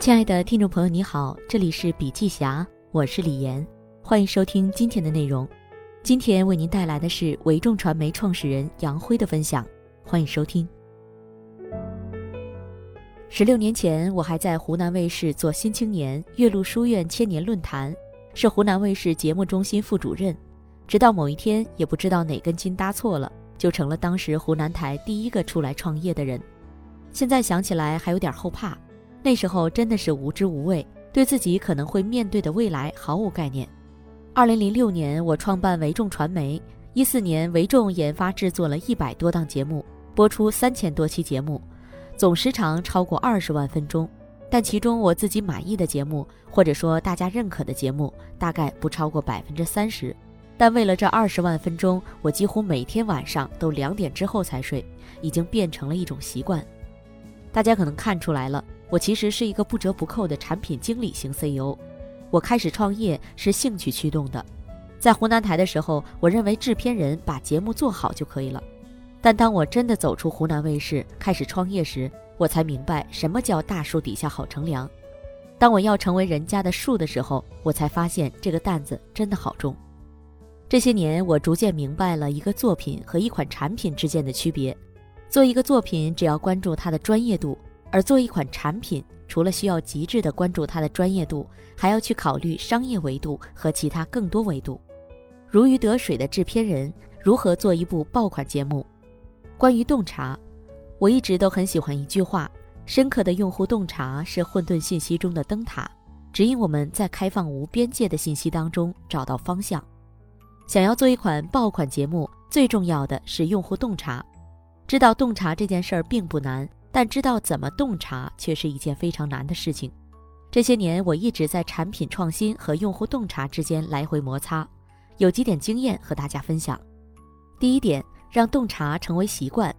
亲爱的听众朋友，你好，这里是笔记侠，我是李岩，欢迎收听今天的内容。今天为您带来的是维众传媒创始人杨辉的分享，欢迎收听。十六年前，我还在湖南卫视做《新青年》《岳麓书院千年论坛》，是湖南卫视节目中心副主任。直到某一天，也不知道哪根筋搭错了，就成了当时湖南台第一个出来创业的人。现在想起来还有点后怕。那时候真的是无知无畏，对自己可能会面对的未来毫无概念。二零零六年，我创办维众传媒。一四年，维众研发制作了一百多档节目，播出三千多期节目，总时长超过二十万分钟。但其中我自己满意的节目，或者说大家认可的节目，大概不超过百分之三十。但为了这二十万分钟，我几乎每天晚上都两点之后才睡，已经变成了一种习惯。大家可能看出来了。我其实是一个不折不扣的产品经理型 CEO。我开始创业是兴趣驱动的。在湖南台的时候，我认为制片人把节目做好就可以了。但当我真的走出湖南卫视开始创业时，我才明白什么叫大树底下好乘凉。当我要成为人家的树的时候，我才发现这个担子真的好重。这些年，我逐渐明白了一个作品和一款产品之间的区别。做一个作品，只要关注它的专业度。而做一款产品，除了需要极致的关注它的专业度，还要去考虑商业维度和其他更多维度。如鱼得水的制片人如何做一部爆款节目？关于洞察，我一直都很喜欢一句话：深刻的用户洞察是混沌信息中的灯塔，指引我们在开放无边界的信息当中找到方向。想要做一款爆款节目，最重要的是用户洞察。知道洞察这件事儿并不难。但知道怎么洞察却是一件非常难的事情。这些年，我一直在产品创新和用户洞察之间来回摩擦，有几点经验和大家分享。第一点，让洞察成为习惯。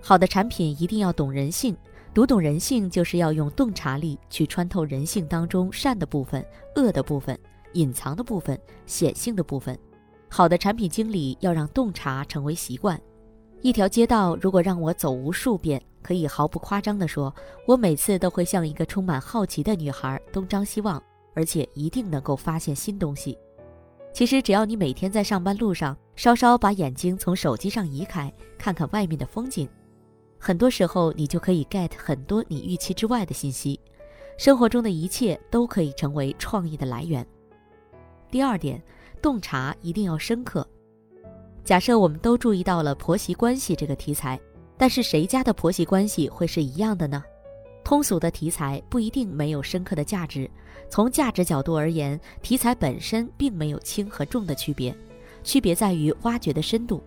好的产品一定要懂人性，读懂人性就是要用洞察力去穿透人性当中善的部分、恶的部分、隐藏的部分、显性的部分。好的产品经理要让洞察成为习惯。一条街道如果让我走无数遍，可以毫不夸张地说，我每次都会像一个充满好奇的女孩东张西望，而且一定能够发现新东西。其实，只要你每天在上班路上稍稍把眼睛从手机上移开，看看外面的风景，很多时候你就可以 get 很多你预期之外的信息。生活中的一切都可以成为创意的来源。第二点，洞察一定要深刻。假设我们都注意到了婆媳关系这个题材，但是谁家的婆媳关系会是一样的呢？通俗的题材不一定没有深刻的价值。从价值角度而言，题材本身并没有轻和重的区别，区别在于挖掘的深度。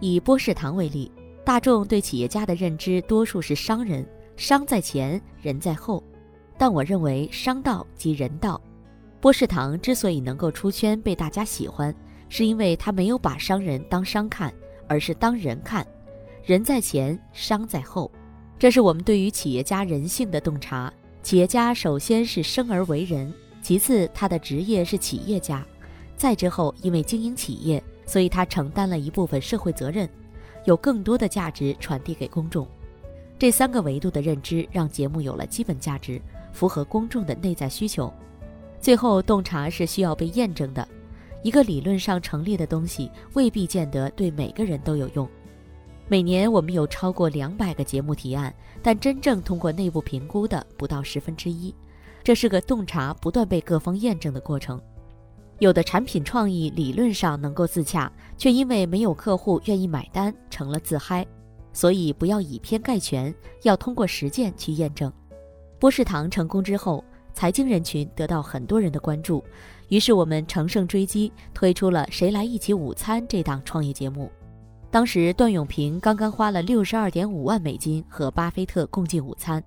以波士堂为例，大众对企业家的认知多数是商人，商在前，人在后。但我认为商道即人道。波士堂之所以能够出圈，被大家喜欢。是因为他没有把商人当商看，而是当人看，人在前，商在后，这是我们对于企业家人性的洞察。企业家首先是生而为人，其次他的职业是企业家，再之后因为经营企业，所以他承担了一部分社会责任，有更多的价值传递给公众。这三个维度的认知让节目有了基本价值，符合公众的内在需求。最后，洞察是需要被验证的。一个理论上成立的东西，未必见得对每个人都有用。每年我们有超过两百个节目提案，但真正通过内部评估的不到十分之一。这是个洞察不断被各方验证的过程。有的产品创意理论上能够自洽，却因为没有客户愿意买单，成了自嗨。所以不要以偏概全，要通过实践去验证。波士堂成功之后。财经人群得到很多人的关注，于是我们乘胜追击，推出了《谁来一起午餐》这档创业节目。当时段永平刚刚花了六十二点五万美金和巴菲特共进午餐。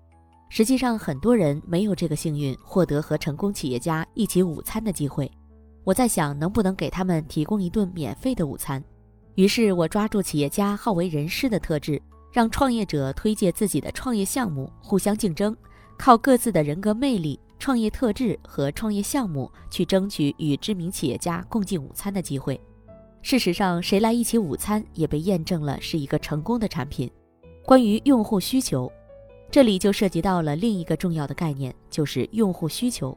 实际上，很多人没有这个幸运，获得和成功企业家一起午餐的机会。我在想，能不能给他们提供一顿免费的午餐？于是我抓住企业家好为人师的特质，让创业者推介自己的创业项目，互相竞争，靠各自的人格魅力。创业特质和创业项目去争取与知名企业家共进午餐的机会。事实上，谁来一起午餐也被验证了是一个成功的产品。关于用户需求，这里就涉及到了另一个重要的概念，就是用户需求。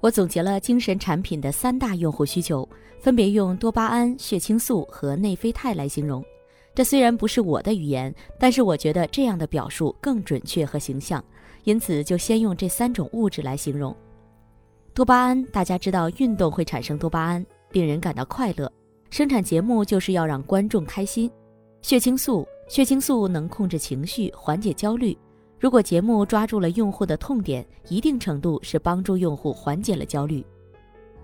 我总结了精神产品的三大用户需求，分别用多巴胺、血清素和内啡肽来形容。这虽然不是我的语言，但是我觉得这样的表述更准确和形象，因此就先用这三种物质来形容。多巴胺，大家知道，运动会产生多巴胺，令人感到快乐。生产节目就是要让观众开心。血清素，血清素能控制情绪，缓解焦虑。如果节目抓住了用户的痛点，一定程度是帮助用户缓解了焦虑。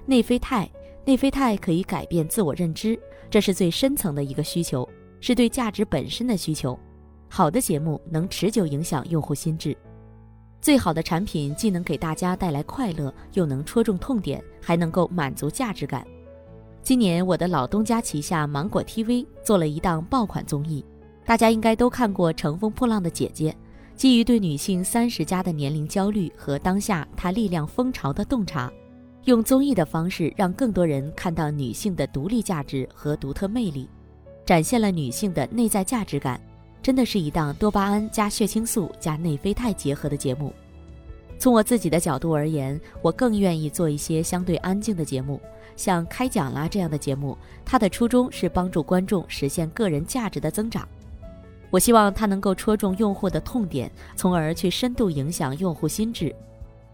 内啡肽，内啡肽可以改变自我认知，这是最深层的一个需求，是对价值本身的需求。好的节目能持久影响用户心智。最好的产品既能给大家带来快乐，又能戳中痛点，还能够满足价值感。今年我的老东家旗下芒果 TV 做了一档爆款综艺，大家应该都看过《乘风破浪的姐姐》。基于对女性三十加的年龄焦虑和当下她力量风潮的洞察，用综艺的方式让更多人看到女性的独立价值和独特魅力，展现了女性的内在价值感，真的是一档多巴胺加血清素加内啡肽结合的节目。从我自己的角度而言，我更愿意做一些相对安静的节目，像开讲啦这样的节目，它的初衷是帮助观众实现个人价值的增长。我希望它能够戳中用户的痛点，从而去深度影响用户心智。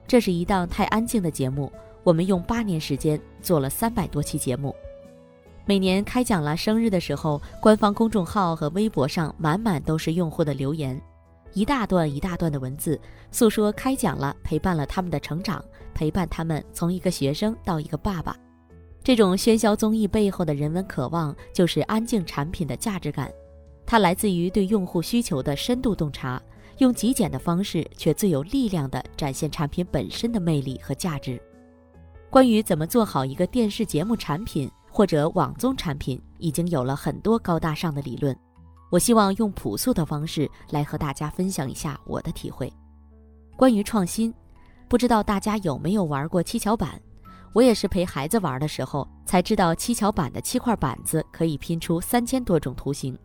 这是一档太安静的节目，我们用八年时间做了三百多期节目。每年开讲啦生日的时候，官方公众号和微博上满满都是用户的留言，一大段一大段的文字，诉说开讲了陪伴了他们的成长，陪伴他们从一个学生到一个爸爸。这种喧嚣综艺背后的人文渴望，就是安静产品的价值感。它来自于对用户需求的深度洞察，用极简的方式却最有力量地展现产品本身的魅力和价值。关于怎么做好一个电视节目产品或者网综产品，已经有了很多高大上的理论。我希望用朴素的方式来和大家分享一下我的体会。关于创新，不知道大家有没有玩过七巧板？我也是陪孩子玩的时候才知道，七巧板的七块板子可以拼出三千多种图形。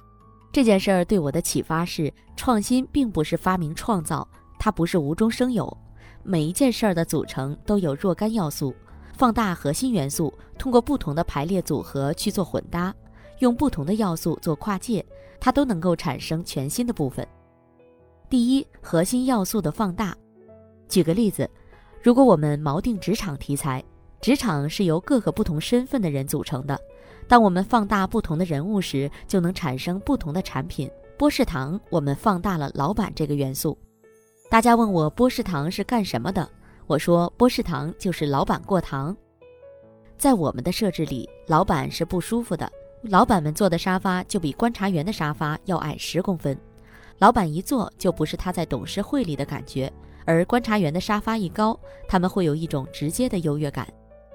这件事儿对我的启发是，创新并不是发明创造，它不是无中生有。每一件事儿的组成都有若干要素，放大核心元素，通过不同的排列组合去做混搭，用不同的要素做跨界，它都能够产生全新的部分。第一，核心要素的放大。举个例子，如果我们锚定职场题材，职场是由各个不同身份的人组成的。当我们放大不同的人物时，就能产生不同的产品。波士堂，我们放大了老板这个元素。大家问我波士堂是干什么的，我说波士堂就是老板过堂。在我们的设置里，老板是不舒服的，老板们坐的沙发就比观察员的沙发要矮十公分。老板一坐就不是他在董事会里的感觉，而观察员的沙发一高，他们会有一种直接的优越感。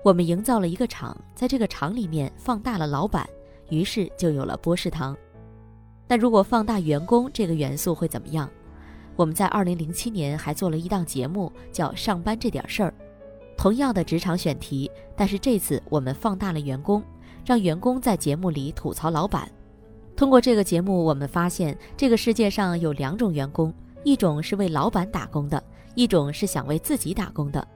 我们营造了一个厂，在这个厂里面放大了老板，于是就有了波士堂。那如果放大员工这个元素会怎么样？我们在二零零七年还做了一档节目，叫《上班这点事儿》，同样的职场选题，但是这次我们放大了员工，让员工在节目里吐槽老板。通过这个节目，我们发现这个世界上有两种员工，一种是为老板打工的，一种是想为自己打工的。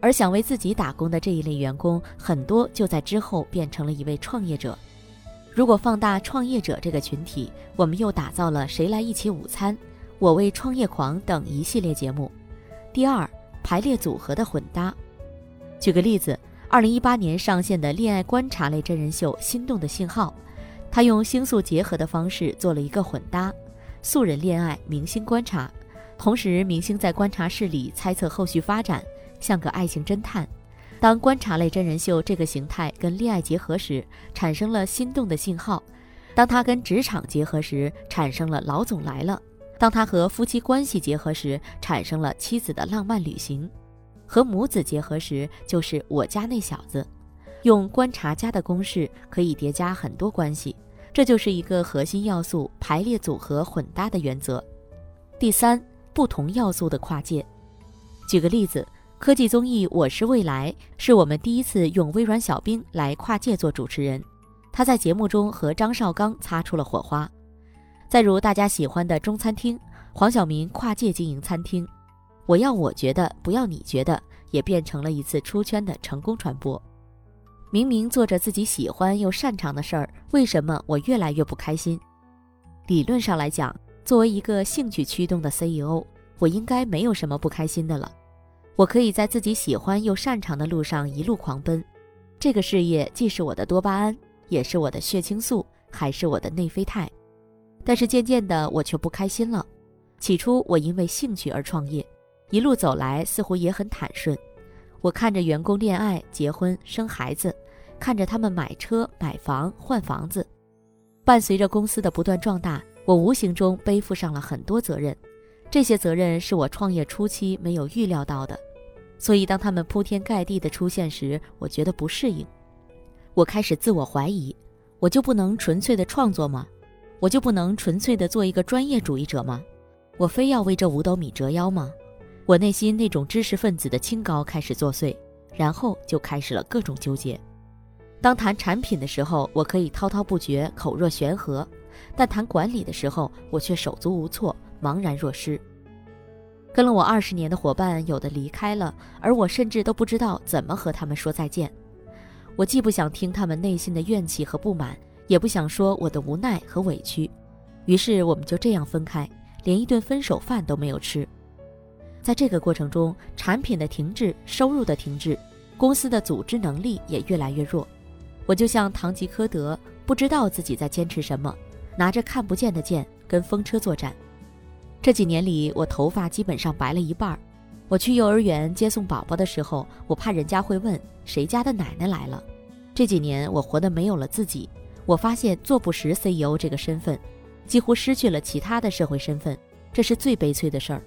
而想为自己打工的这一类员工，很多就在之后变成了一位创业者。如果放大创业者这个群体，我们又打造了《谁来一起午餐》《我为创业狂》等一系列节目。第二，排列组合的混搭。举个例子，二零一八年上线的恋爱观察类真人秀《心动的信号》，他用星宿结合的方式做了一个混搭：素人恋爱，明星观察，同时明星在观察室里猜测后续发展。像个爱情侦探，当观察类真人秀这个形态跟恋爱结合时，产生了心动的信号；当它跟职场结合时，产生了老总来了；当它和夫妻关系结合时，产生了妻子的浪漫旅行；和母子结合时，就是我家那小子。用观察家的公式可以叠加很多关系，这就是一个核心要素排列组合混搭的原则。第三，不同要素的跨界。举个例子。科技综艺《我是未来》是我们第一次用微软小冰来跨界做主持人，他在节目中和张绍刚擦出了火花。再如大家喜欢的中餐厅，黄晓明跨界经营餐厅，我要我觉得，不要你觉得，也变成了一次出圈的成功传播。明明做着自己喜欢又擅长的事儿，为什么我越来越不开心？理论上来讲，作为一个兴趣驱动的 CEO，我应该没有什么不开心的了。我可以在自己喜欢又擅长的路上一路狂奔。这个事业既是我的多巴胺，也是我的血清素，还是我的内啡肽。但是渐渐的，我却不开心了。起初我因为兴趣而创业，一路走来似乎也很坦顺。我看着员工恋爱、结婚、生孩子，看着他们买车、买房、换房子，伴随着公司的不断壮大，我无形中背负上了很多责任。这些责任是我创业初期没有预料到的，所以当他们铺天盖地的出现时，我觉得不适应。我开始自我怀疑：我就不能纯粹的创作吗？我就不能纯粹的做一个专业主义者吗？我非要为这五斗米折腰吗？我内心那种知识分子的清高开始作祟，然后就开始了各种纠结。当谈产品的时候，我可以滔滔不绝、口若悬河；但谈管理的时候，我却手足无措、茫然若失。跟了我二十年的伙伴，有的离开了，而我甚至都不知道怎么和他们说再见。我既不想听他们内心的怨气和不满，也不想说我的无奈和委屈，于是我们就这样分开。连一顿分手饭都没有吃，在这个过程中，产品的停滞、收入的停滞，公司的组织能力也越来越弱。我就像堂吉诃德，不知道自己在坚持什么，拿着看不见的剑跟风车作战。这几年里，我头发基本上白了一半儿。我去幼儿园接送宝宝的时候，我怕人家会问谁家的奶奶来了。这几年我活得没有了自己，我发现做不实 CEO 这个身份。几乎失去了其他的社会身份，这是最悲催的事儿。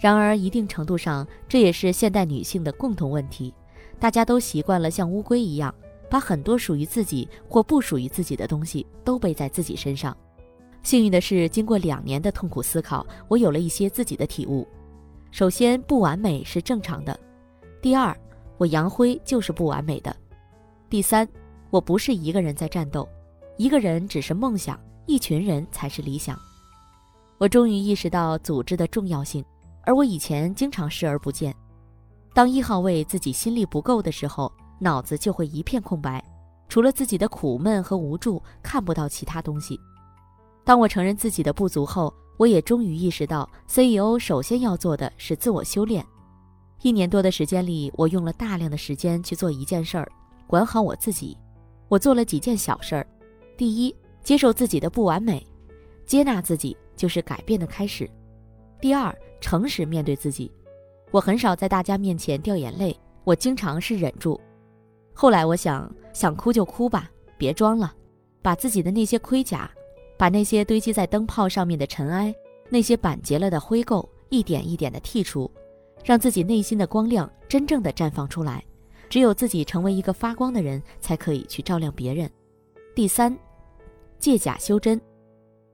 然而，一定程度上，这也是现代女性的共同问题。大家都习惯了像乌龟一样，把很多属于自己或不属于自己的东西都背在自己身上。幸运的是，经过两年的痛苦思考，我有了一些自己的体悟。首先，不完美是正常的；第二，我杨辉就是不完美的；第三，我不是一个人在战斗，一个人只是梦想。一群人才是理想。我终于意识到组织的重要性，而我以前经常视而不见。当一号位自己心力不够的时候，脑子就会一片空白，除了自己的苦闷和无助，看不到其他东西。当我承认自己的不足后，我也终于意识到，CEO 首先要做的是自我修炼。一年多的时间里，我用了大量的时间去做一件事儿，管好我自己。我做了几件小事儿，第一。接受自己的不完美，接纳自己就是改变的开始。第二，诚实面对自己。我很少在大家面前掉眼泪，我经常是忍住。后来我想，想哭就哭吧，别装了，把自己的那些盔甲，把那些堆积在灯泡上面的尘埃，那些板结了的灰垢，一点一点的剔除，让自己内心的光亮真正的绽放出来。只有自己成为一个发光的人，才可以去照亮别人。第三。借假修真，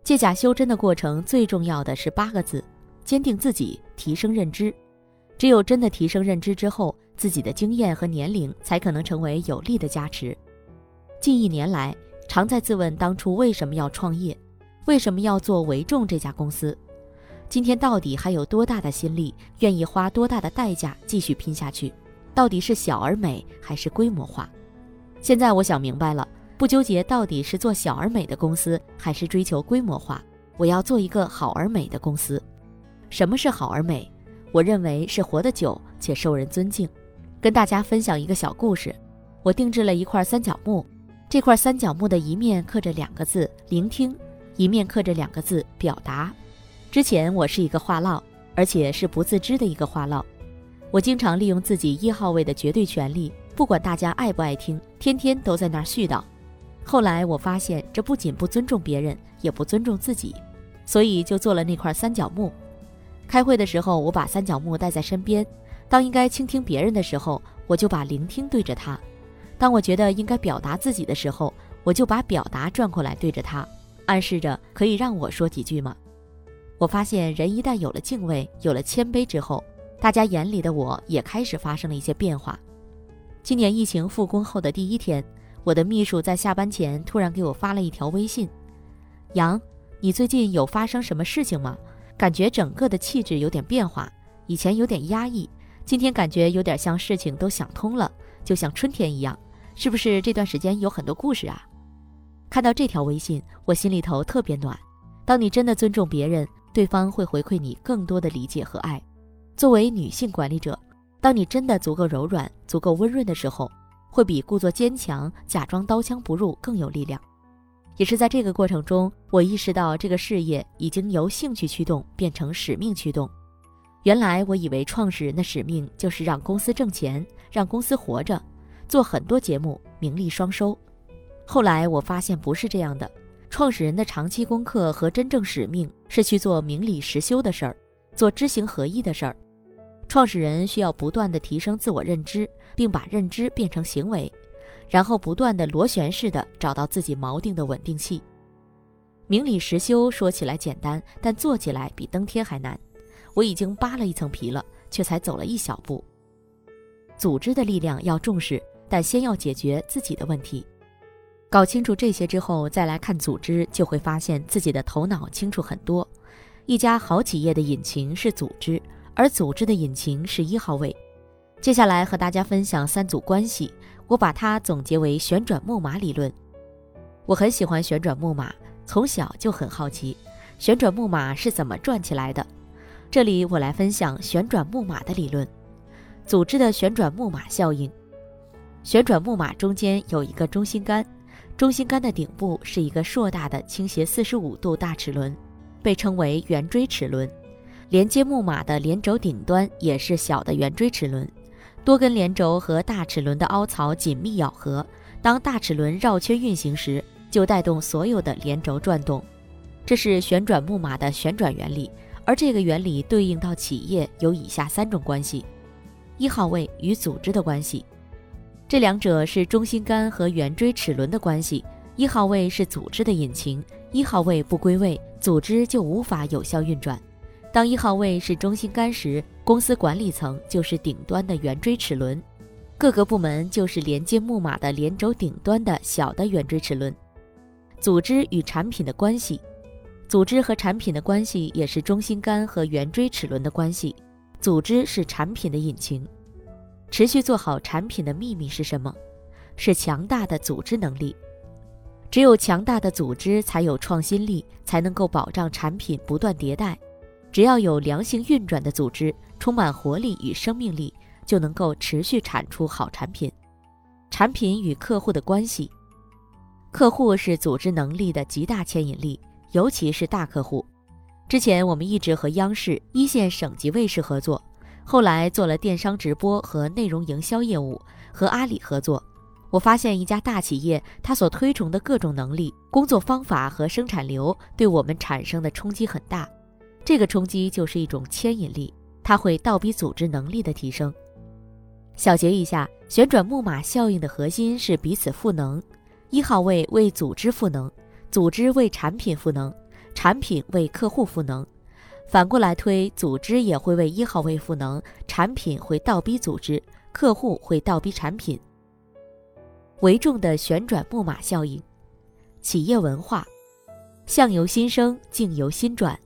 借假修真的过程最重要的是八个字：坚定自己，提升认知。只有真的提升认知之后，自己的经验和年龄才可能成为有力的加持。近一年来，常在自问当初为什么要创业，为什么要做维众这家公司？今天到底还有多大的心力，愿意花多大的代价继续拼下去？到底是小而美，还是规模化？现在我想明白了。不纠结到底是做小而美的公司，还是追求规模化，我要做一个好而美的公司。什么是好而美？我认为是活得久且受人尊敬。跟大家分享一个小故事：我定制了一块三角木，这块三角木的一面刻着两个字“聆听”，一面刻着两个字“表达”。之前我是一个话唠，而且是不自知的一个话唠。我经常利用自己一号位的绝对权利，不管大家爱不爱听，天天都在那儿絮叨。后来我发现，这不仅不尊重别人，也不尊重自己，所以就做了那块三角木。开会的时候，我把三角木带在身边；当应该倾听别人的时候，我就把聆听对着它；当我觉得应该表达自己的时候，我就把表达转过来对着他，暗示着可以让我说几句吗？我发现，人一旦有了敬畏，有了谦卑之后，大家眼里的我也开始发生了一些变化。今年疫情复工后的第一天。我的秘书在下班前突然给我发了一条微信：“杨，你最近有发生什么事情吗？感觉整个的气质有点变化，以前有点压抑，今天感觉有点像事情都想通了，就像春天一样。是不是这段时间有很多故事啊？看到这条微信，我心里头特别暖。当你真的尊重别人，对方会回馈你更多的理解和爱。作为女性管理者，当你真的足够柔软、足够温润的时候，会比故作坚强、假装刀枪不入更有力量。也是在这个过程中，我意识到这个事业已经由兴趣驱动变成使命驱动。原来我以为创始人的使命就是让公司挣钱，让公司活着，做很多节目，名利双收。后来我发现不是这样的，创始人的长期功课和真正使命是去做明理实修的事儿，做知行合一的事儿。创始人需要不断的提升自我认知，并把认知变成行为。然后不断的螺旋式的找到自己锚定的稳定器。明理实修说起来简单，但做起来比登天还难。我已经扒了一层皮了，却才走了一小步。组织的力量要重视，但先要解决自己的问题。搞清楚这些之后，再来看组织，就会发现自己的头脑清楚很多。一家好企业的引擎是组织，而组织的引擎是一号位。接下来和大家分享三组关系。我把它总结为旋转木马理论。我很喜欢旋转木马，从小就很好奇，旋转木马是怎么转起来的。这里我来分享旋转木马的理论，组织的旋转木马效应。旋转木马中间有一个中心杆，中心杆的顶部是一个硕大的倾斜四十五度大齿轮，被称为圆锥齿轮。连接木马的连轴顶端也是小的圆锥齿轮。多根连轴和大齿轮的凹槽紧密咬合，当大齿轮绕圈运行时，就带动所有的连轴转动。这是旋转木马的旋转原理。而这个原理对应到企业有以下三种关系：一号位与组织的关系，这两者是中心杆和圆锥齿轮的关系。一号位是组织的引擎，一号位不归位，组织就无法有效运转。当一号位是中心杆时，公司管理层就是顶端的圆锥齿轮，各个部门就是连接木马的连轴顶端的小的圆锥齿轮。组织与产品的关系，组织和产品的关系也是中心杆和圆锥齿轮的关系。组织是产品的引擎，持续做好产品的秘密是什么？是强大的组织能力。只有强大的组织才有创新力，才能够保障产品不断迭代。只要有良性运转的组织，充满活力与生命力，就能够持续产出好产品。产品与客户的关系，客户是组织能力的极大牵引力，尤其是大客户。之前我们一直和央视一线省级卫视合作，后来做了电商直播和内容营销业务，和阿里合作。我发现一家大企业，它所推崇的各种能力、工作方法和生产流，对我们产生的冲击很大。这个冲击就是一种牵引力，它会倒逼组织能力的提升。小结一下，旋转木马效应的核心是彼此赋能：一号位为组织赋能，组织为产品赋能，产品为客户赋能。反过来推，组织也会为一号位赋能，产品会倒逼组织，客户会倒逼产品。为重的旋转木马效应，企业文化，相由心生，境由心转。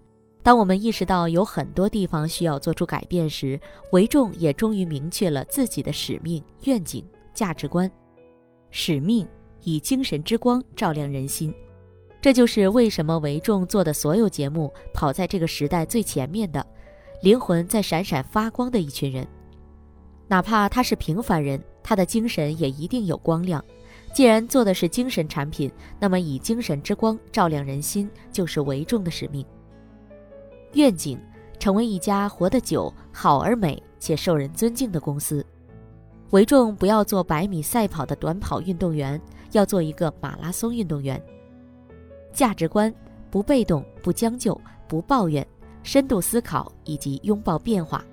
当我们意识到有很多地方需要做出改变时，为众也终于明确了自己的使命、愿景、价值观。使命以精神之光照亮人心，这就是为什么维众做的所有节目跑在这个时代最前面的，灵魂在闪闪发光的一群人。哪怕他是平凡人，他的精神也一定有光亮。既然做的是精神产品，那么以精神之光照亮人心，就是维众的使命。愿景成为一家活得久、好而美且受人尊敬的公司。维众不要做百米赛跑的短跑运动员，要做一个马拉松运动员。价值观不被动、不将就、不抱怨，深度思考以及拥抱变化。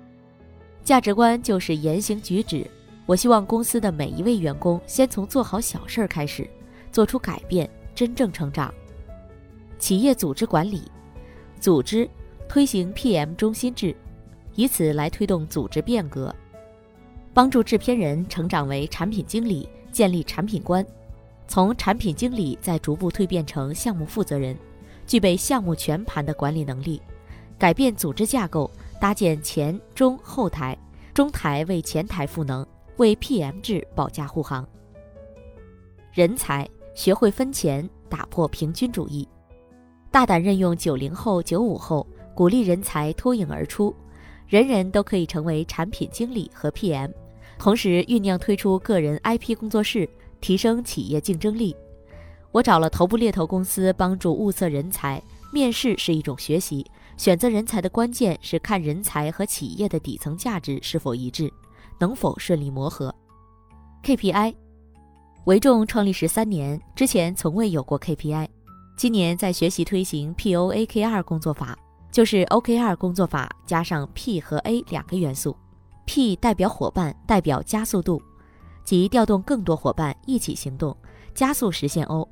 价值观就是言行举止。我希望公司的每一位员工先从做好小事儿开始，做出改变，真正成长。企业组织管理，组织。推行 PM 中心制，以此来推动组织变革，帮助制片人成长为产品经理，建立产品观，从产品经理再逐步蜕变成项目负责人，具备项目全盘的管理能力，改变组织架构，搭建前中后台，中台为前台赋能，为 PM 制保驾护航。人才学会分钱，打破平均主义，大胆任用九零后、九五后，鼓励人才脱颖而出，人人都可以成为产品经理和 PM。同时酝酿推出个人 IP 工作室，提升企业竞争力。我找了头部猎头公司帮助物色人才，面试是一种学习，选择人才的关键是看人才和企业的底层价值是否一致，能否顺利磨合。KPI。维众创立十三年，之前从未有过 KPI。今年在学习推行 POAKR 工作法，就是 OKR 工作法加上 P 和 A 两个元素。P 代表伙伴，代表加速度，即调动更多伙伴一起行动，加速实现 O。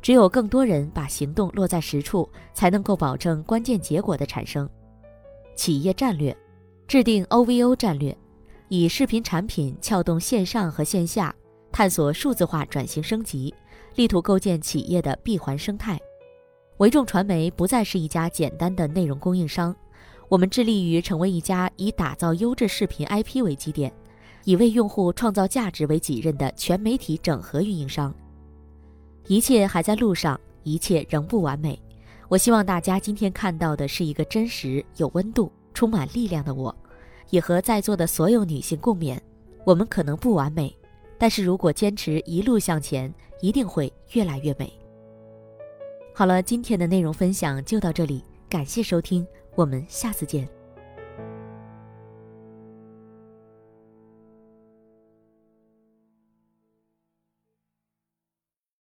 只有更多人把行动落在实处，才能够保证关键结果的产生。企业战略，制定 OVO 战略，以视频产品撬动线上和线下。探索数字化转型升级，力图构建企业的闭环生态。维众传媒不再是一家简单的内容供应商，我们致力于成为一家以打造优质视频 IP 为基点，以为用户创造价值为己任的全媒体整合运营商。一切还在路上，一切仍不完美。我希望大家今天看到的是一个真实、有温度、充满力量的我，也和在座的所有女性共勉。我们可能不完美。但是如果坚持一路向前，一定会越来越美。好了，今天的内容分享就到这里，感谢收听，我们下次见。